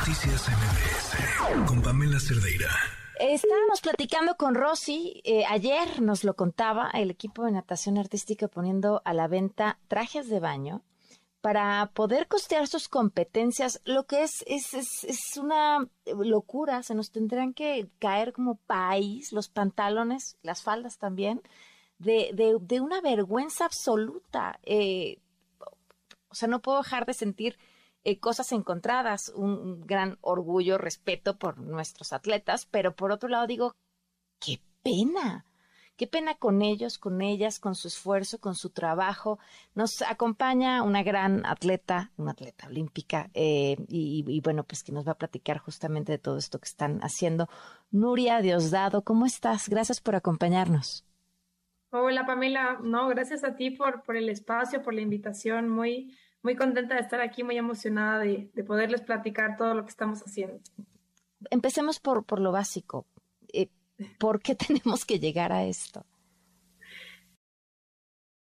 Noticias MBS con Pamela Cerdeira. Estábamos platicando con Rosy, eh, ayer nos lo contaba el equipo de natación artística poniendo a la venta trajes de baño para poder costear sus competencias, lo que es, es, es, es, una locura, se nos tendrán que caer como país los pantalones, las faldas también, de, de, de una vergüenza absoluta. Eh, o sea, no puedo dejar de sentir eh, cosas encontradas, un, gran orgullo, respeto por nuestros atletas, pero por otro lado digo, qué pena, qué pena con ellos, con ellas, con su esfuerzo, con su trabajo. Nos acompaña una gran atleta, una atleta olímpica, eh, y, y, bueno, pues que nos va a platicar justamente de todo esto que están haciendo. Nuria Diosdado, ¿cómo estás? Gracias por acompañarnos. Hola Pamela, no, gracias a ti por, por el espacio, por la invitación, muy, muy contenta de estar aquí, muy emocionada de, de poderles platicar todo lo que estamos haciendo. Empecemos por, por lo básico. Eh, ¿Por qué tenemos que llegar a esto?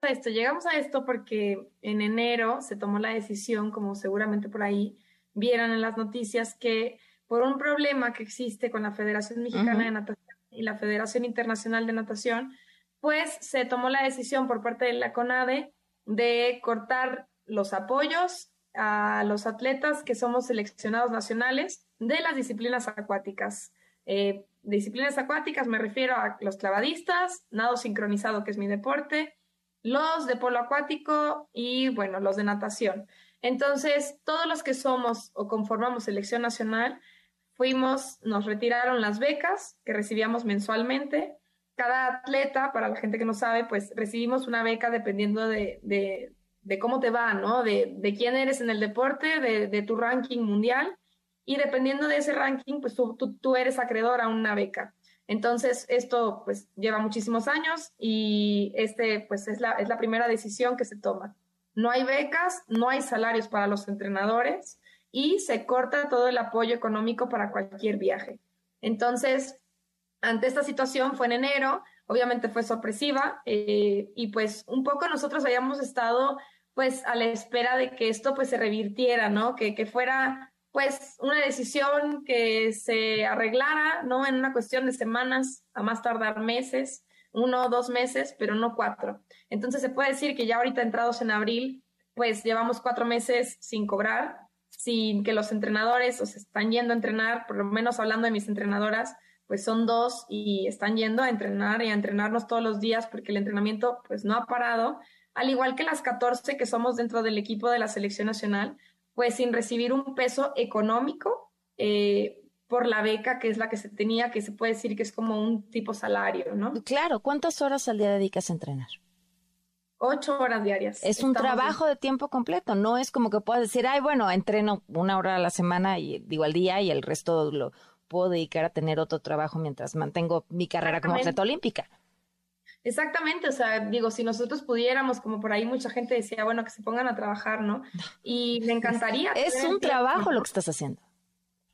Esto, llegamos a esto porque en enero se tomó la decisión, como seguramente por ahí vieron en las noticias, que por un problema que existe con la Federación Mexicana uh -huh. de Natación y la Federación Internacional de Natación, pues se tomó la decisión por parte de la CONADE de cortar los apoyos a los atletas que somos seleccionados nacionales de las disciplinas acuáticas. Eh, disciplinas acuáticas me refiero a los clavadistas, nado sincronizado, que es mi deporte, los de polo acuático y, bueno, los de natación. Entonces, todos los que somos o conformamos selección nacional, fuimos, nos retiraron las becas que recibíamos mensualmente cada atleta, para la gente que no sabe, pues recibimos una beca dependiendo de, de, de cómo te va, ¿no? De, de, quién eres en el deporte, de, de, tu ranking mundial. Y dependiendo de ese ranking, pues tú, tú, tú, eres acreedor a una beca. Entonces, esto pues lleva muchísimos años y este pues es la, es la primera decisión que se toma. No hay becas, no hay salarios para los entrenadores y se corta todo el apoyo económico para cualquier viaje. Entonces, ante esta situación fue en enero, obviamente fue sorpresiva eh, y pues un poco nosotros habíamos estado pues a la espera de que esto pues se revirtiera, ¿no? Que, que fuera pues una decisión que se arreglara, ¿no? En una cuestión de semanas, a más tardar meses, uno o dos meses, pero no cuatro. Entonces se puede decir que ya ahorita entrados en abril, pues llevamos cuatro meses sin cobrar, sin que los entrenadores o se están yendo a entrenar, por lo menos hablando de mis entrenadoras, pues son dos y están yendo a entrenar y a entrenarnos todos los días porque el entrenamiento pues no ha parado, al igual que las 14 que somos dentro del equipo de la selección nacional, pues sin recibir un peso económico eh, por la beca que es la que se tenía, que se puede decir que es como un tipo salario, ¿no? Claro, ¿cuántas horas al día dedicas a entrenar? Ocho horas diarias. Es un trabajo de tiempo completo, no es como que puedas decir, ay, bueno, entreno una hora a la semana y digo al día y el resto lo puedo dedicar a tener otro trabajo mientras mantengo mi carrera como atleta olímpica. Exactamente, o sea, digo, si nosotros pudiéramos, como por ahí mucha gente decía, bueno, que se pongan a trabajar, ¿no? Y me encantaría. Es un trabajo lo que estás haciendo.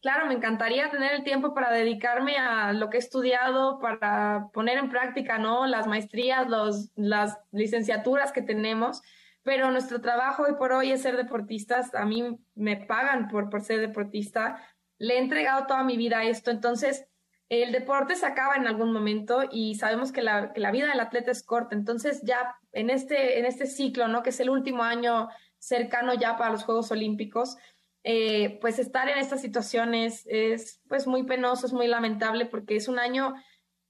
Claro, me encantaría tener el tiempo para dedicarme a lo que he estudiado, para poner en práctica, ¿no? Las maestrías, los, las licenciaturas que tenemos, pero nuestro trabajo hoy por hoy es ser deportistas. A mí me pagan por, por ser deportista, le he entregado toda mi vida a esto, entonces el deporte se acaba en algún momento y sabemos que la, vida del atleta es corta, entonces ya en este, en este ciclo, ¿no? que es el último año cercano ya para los Juegos Olímpicos, eh, pues estar en estas situaciones es pues muy penoso, es muy lamentable porque es un año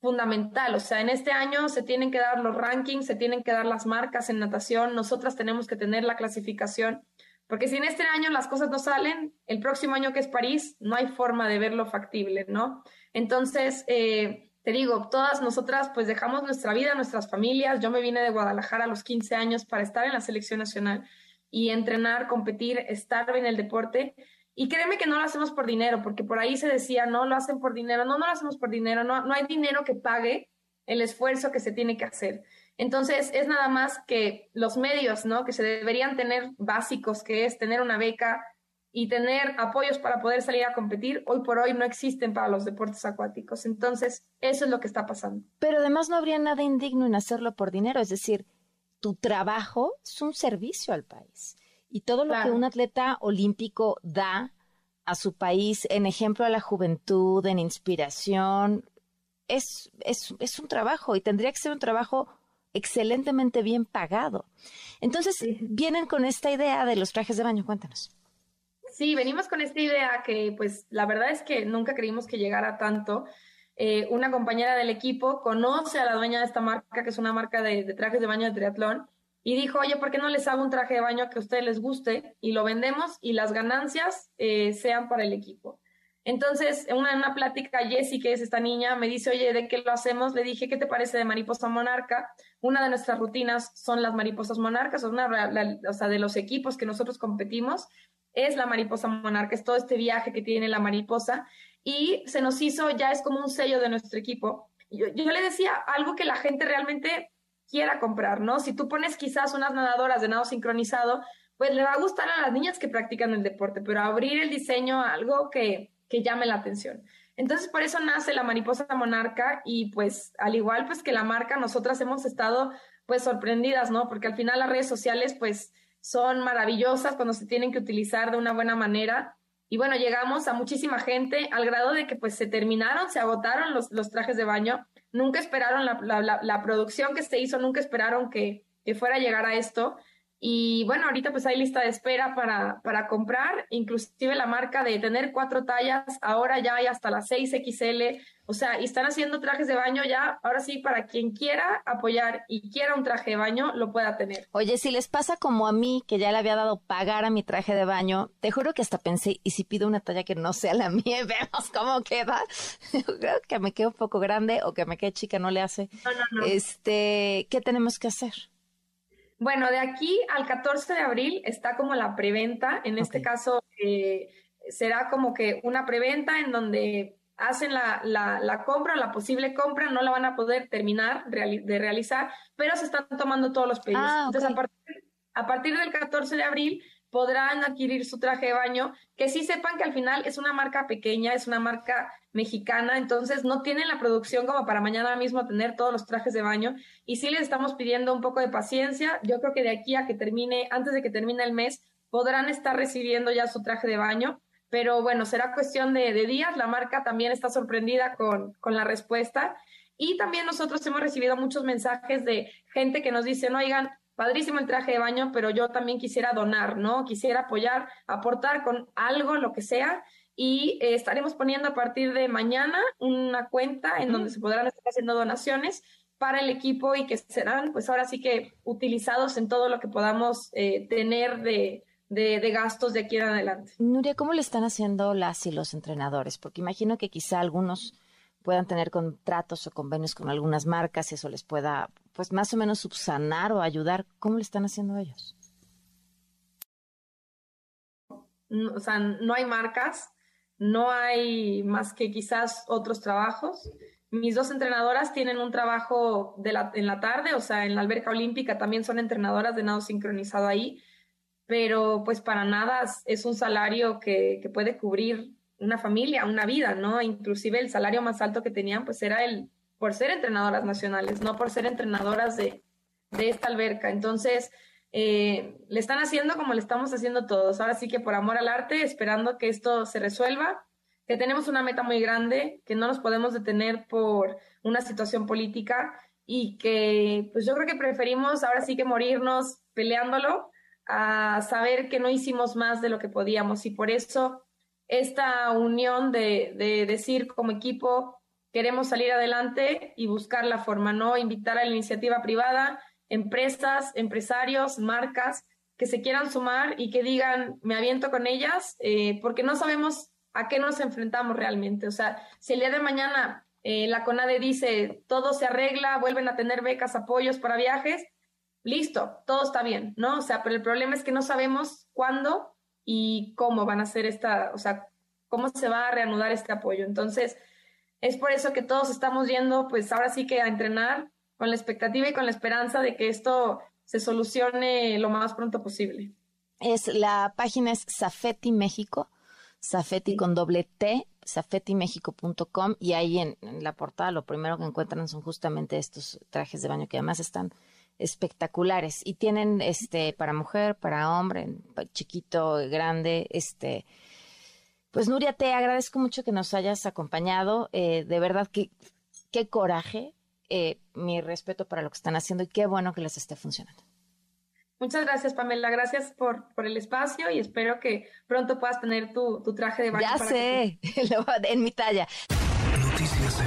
fundamental, o sea, en este año se tienen que dar los rankings, se tienen que dar las marcas en natación, nosotras tenemos que tener la clasificación porque si en este año las cosas no salen, el próximo año que es París, no hay forma de verlo factible, ¿no? Entonces, eh, te digo, todas nosotras pues dejamos nuestra vida, nuestras familias. Yo me vine de Guadalajara a los 15 años para estar en la selección nacional y entrenar, competir, estar en el deporte. Y créeme que no lo hacemos por dinero, porque por ahí se decía, no, lo hacen por dinero. No, no lo hacemos por dinero. No, no hay dinero que pague el esfuerzo que se tiene que hacer. Entonces, es nada más que los medios, ¿no? Que se deberían tener básicos, que es tener una beca y tener apoyos para poder salir a competir, hoy por hoy no existen para los deportes acuáticos. Entonces, eso es lo que está pasando. Pero además no habría nada indigno en hacerlo por dinero, es decir, tu trabajo es un servicio al país. Y todo lo claro. que un atleta olímpico da a su país en ejemplo a la juventud, en inspiración, es, es, es un trabajo y tendría que ser un trabajo excelentemente bien pagado. Entonces, vienen con esta idea de los trajes de baño, cuéntanos. Sí, venimos con esta idea que pues la verdad es que nunca creímos que llegara tanto. Eh, una compañera del equipo conoce a la dueña de esta marca, que es una marca de, trajes de baño de triatlón, y dijo, oye, ¿por qué no les hago un traje de baño que a ustedes les guste y lo vendemos y las ganancias eh, sean para el equipo? Entonces, en una, una plática, Jessie, que es esta niña, me dice, oye, ¿de qué lo hacemos? Le dije, ¿qué te parece de mariposa monarca? Una de nuestras rutinas son las mariposas monarcas, una, o sea, de los equipos que nosotros competimos, es la mariposa monarca, es todo este viaje que tiene la mariposa, y se nos hizo, ya es como un sello de nuestro equipo. Yo, yo le decía algo que la gente realmente quiera comprar, ¿no? Si tú pones quizás unas nadadoras de nado sincronizado, pues le va a gustar a las niñas que practican el deporte, pero abrir el diseño a algo que que llame la atención. Entonces, por eso nace la mariposa monarca y pues al igual pues que la marca, nosotras hemos estado pues sorprendidas, ¿no? Porque al final las redes sociales pues son maravillosas cuando se tienen que utilizar de una buena manera. Y bueno, llegamos a muchísima gente al grado de que pues se terminaron, se agotaron los, los trajes de baño. Nunca esperaron la, la, la, producción que se hizo, nunca esperaron que, que fuera a llegar a esto. Y bueno, ahorita pues hay lista de espera para, para comprar, inclusive la marca de tener cuatro tallas, ahora ya hay hasta las 6XL, o sea, y están haciendo trajes de baño ya, ahora sí, para quien quiera apoyar y quiera un traje de baño, lo pueda tener. Oye, si les pasa como a mí, que ya le había dado pagar a mi traje de baño, te juro que hasta pensé, ¿y si pido una talla que no sea la mía? Vemos cómo queda. Creo que me quede un poco grande o que me quede chica, no le hace. No, no, no. Este, ¿qué tenemos que hacer? Bueno, de aquí al 14 de abril está como la preventa. En este caso eh, será como que una preventa en donde hacen la, la, la, compra, la posible compra, no la van a poder terminar de realizar, pero se están tomando todos los pedidos. Ah, Entonces, a partir, a partir del 14 de abril podrán adquirir su traje de baño, que sí sepan que al final es una marca pequeña, es una marca mexicana, entonces no tienen la producción como para mañana mismo tener todos los trajes de baño y sí les estamos pidiendo un poco de paciencia. Yo creo que de aquí a que termine, antes de que termine el mes, podrán estar recibiendo ya su traje de baño, pero bueno, será cuestión de, días. La marca también está sorprendida con, con la respuesta. Y también nosotros hemos recibido muchos mensajes de gente que nos dice, oigan, padrísimo el traje de baño, pero yo también quisiera donar, ¿no? Quisiera apoyar, aportar con algo, lo que sea. Y eh, estaremos poniendo a partir de mañana una cuenta en donde se podrán estar haciendo donaciones para el equipo y que serán, pues ahora sí que utilizados en todo lo que podamos eh, tener de, de, de, gastos de aquí en adelante. Nuria, ¿cómo le están haciendo las y los entrenadores? Porque imagino que quizá algunos puedan tener contratos o convenios con algunas marcas y eso les pueda pues más o menos subsanar o ayudar. ¿Cómo le están haciendo ellos? o sea, no hay marcas, no hay más que quizás otros trabajos. Mis dos entrenadoras tienen un trabajo en la tarde, o sea, en la alberca olímpica también son entrenadoras de nado sincronizado ahí, pero pues para nada es un salario que, que puede cubrir una familia, una vida, ¿no? Inclusive el salario más alto que tenían pues era el por ser entrenadoras nacionales, no por ser entrenadoras de, de esta alberca. Entonces, eh, le están haciendo como le estamos haciendo todos. Ahora sí que por amor al arte, esperando que esto se resuelva, que tenemos una meta muy grande, que no nos podemos detener por una situación política y que pues yo creo que preferimos ahora sí que morirnos peleándolo a saber que no hicimos más de lo que podíamos y por eso esta unión de, de decir como equipo queremos salir adelante y buscar la forma, ¿no? Invitar a la iniciativa privada, empresas, empresarios, marcas que se quieran sumar y que digan, me aviento con ellas, eh, porque no sabemos a qué nos enfrentamos realmente. O sea, si el día de mañana eh, la CONADE dice, todo se arregla, vuelven a tener becas, apoyos para viajes, listo, todo está bien, ¿no? O sea, pero el problema es que no sabemos cuándo y cómo van a ser esta, o sea, cómo se va a reanudar este apoyo. Entonces, es por eso que todos estamos yendo, pues ahora sí que a entrenar con la expectativa y con la esperanza de que esto se solucione lo más pronto posible. Es la página es Safeti México, Safeti con doble T, safetimexico.com y ahí en, la portada lo primero que encuentran son justamente estos trajes de baño que además están espectaculares y tienen este para mujer, para hombre, chiquito, grande, este Pues Nuria, te agradezco mucho que nos hayas acompañado. Eh, de verdad que qué coraje. Eh, mi respeto para lo que están haciendo y qué bueno que les esté funcionando. Muchas gracias, Pamela. Gracias por, por el espacio y espero que pronto puedas tener tu, tu traje de baño. Ya sé, en mi talla. Noticias